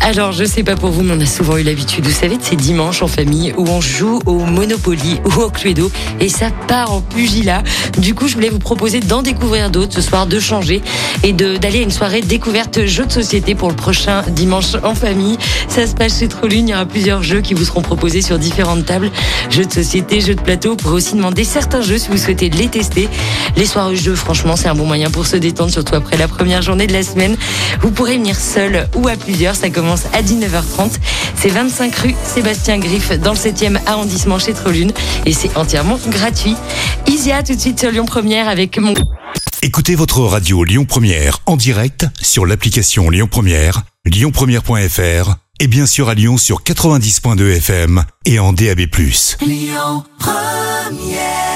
Alors, je sais pas pour vous, mais on a souvent eu l'habitude, vous savez, de ces dimanches en famille où on joue au Monopoly ou au Cluedo et ça part en pugilat. Du coup, je voulais vous proposer d'en découvrir d'autres ce soir, de changer et d'aller à une soirée découverte jeux de société pour le prochain dimanche en famille. Ça se passe chez Trolune, il y aura plusieurs jeux qui vous seront proposés sur différentes tables. Jeux de société, jeux de plateau. Vous pourrez aussi demander certains jeux si vous souhaitez les tester. Les soirées jeux, franchement, c'est un bon moyen pour se détendre, surtout après la première journée de la semaine. Vous pourrez venir seul ou à plusieurs. Commence à 19h30. C'est 25 rue Sébastien Griff dans le 7e arrondissement chez Trolune et c'est entièrement gratuit. Isia tout de suite sur Lyon Première avec mon Écoutez votre radio Lyon Première en direct sur l'application Lyon Première, lyonpremière.fr et bien sûr à Lyon sur 90.2 FM et en DAB+. Lyon Première